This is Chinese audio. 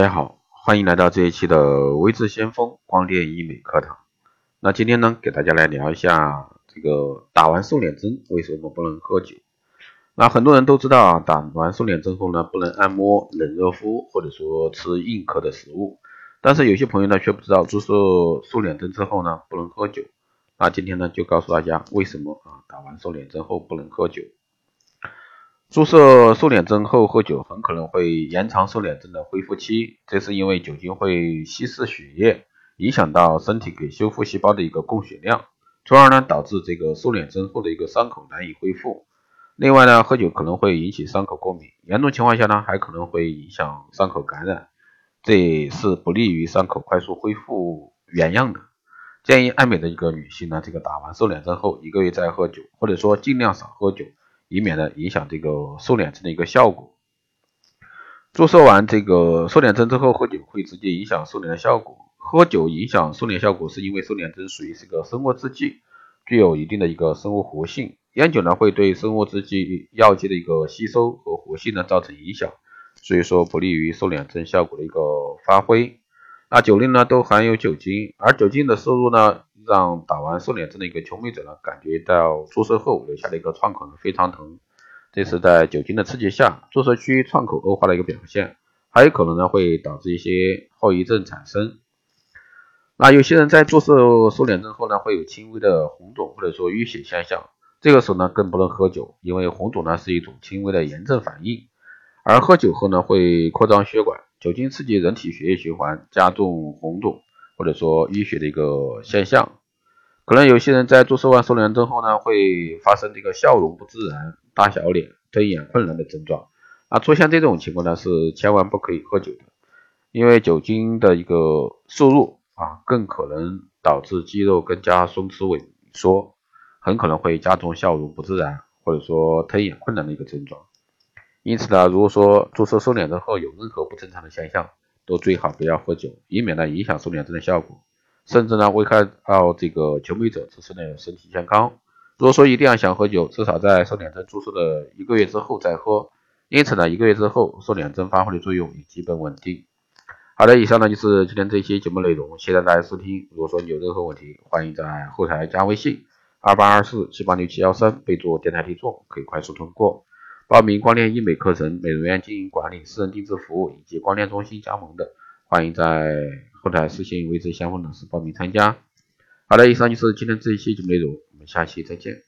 大家好，欢迎来到这一期的微智先锋光电医美课堂。那今天呢，给大家来聊一下这个打完瘦脸针为什么不能喝酒？那很多人都知道啊，打完瘦脸针后呢，不能按摩、冷热敷或者说吃硬壳的食物。但是有些朋友呢，却不知道注射瘦脸针之后呢，不能喝酒。那今天呢，就告诉大家为什么啊，打完瘦脸针后不能喝酒。注射瘦脸针后喝酒，很可能会延长瘦脸针的恢复期。这是因为酒精会稀释血液，影响到身体给修复细胞的一个供血量，从而呢导致这个瘦脸针后的一个伤口难以恢复。另外呢，喝酒可能会引起伤口过敏，严重情况下呢还可能会影响伤口感染，这是不利于伤口快速恢复原样的。建议爱美的一个女性呢，这个打完瘦脸针后一个月再喝酒，或者说尽量少喝酒。以免呢影响这个瘦脸针的一个效果。注射完这个瘦脸针之后喝酒会直接影响瘦脸的效果。喝酒影响瘦脸效果是因为瘦脸针属于是个生物制剂，具有一定的一个生物活性。烟酒呢会对生物制剂药剂的一个吸收和活性呢造成影响，所以说不利于瘦脸针效果的一个发挥。那酒类呢都含有酒精，而酒精的摄入呢。让打完瘦脸针的一个求美者呢，感觉到注射后留下的一个创口呢非常疼，这是在酒精的刺激下，注射区创口恶化的一个表现，还有可能呢会导致一些后遗症产生。那有些人在注射瘦脸针后呢，会有轻微的红肿或者说淤血现象，这个时候呢更不能喝酒，因为红肿呢是一种轻微的炎症反应，而喝酒后呢会扩张血管，酒精刺激人体血液循环，加重红肿或者说淤血的一个现象。可能有些人在注射完瘦脸针后呢，会发生这个笑容不自然、大小脸、睁眼困难的症状。啊，出现这种情况呢，是千万不可以喝酒的，因为酒精的一个摄入啊，更可能导致肌肉更加松弛萎缩，很可能会加重笑容不自然或者说吞咽困难的一个症状。因此呢，如果说注射瘦脸针后有任何不正常的现象，都最好不要喝酒，以免呢影响瘦脸针的效果。甚至呢危害到这个求美者自身的身体健康。如果说一定要想喝酒，至少在瘦脸针注射的一个月之后再喝。因此呢，一个月之后瘦脸针发挥的作用也基本稳定。好的，以上呢就是今天这期节目内容，谢谢大家收听。如果说你有任何问题，欢迎在后台加微信二八二四七八六七幺三，备注电台听众，可以快速通过。报名光电医美课程、美容院经营管理、私人定制服务以及光电中心加盟的，欢迎在。后台私信位置相关老师报名参加。好的，以上就是今天这一期的内容，我们下期再见。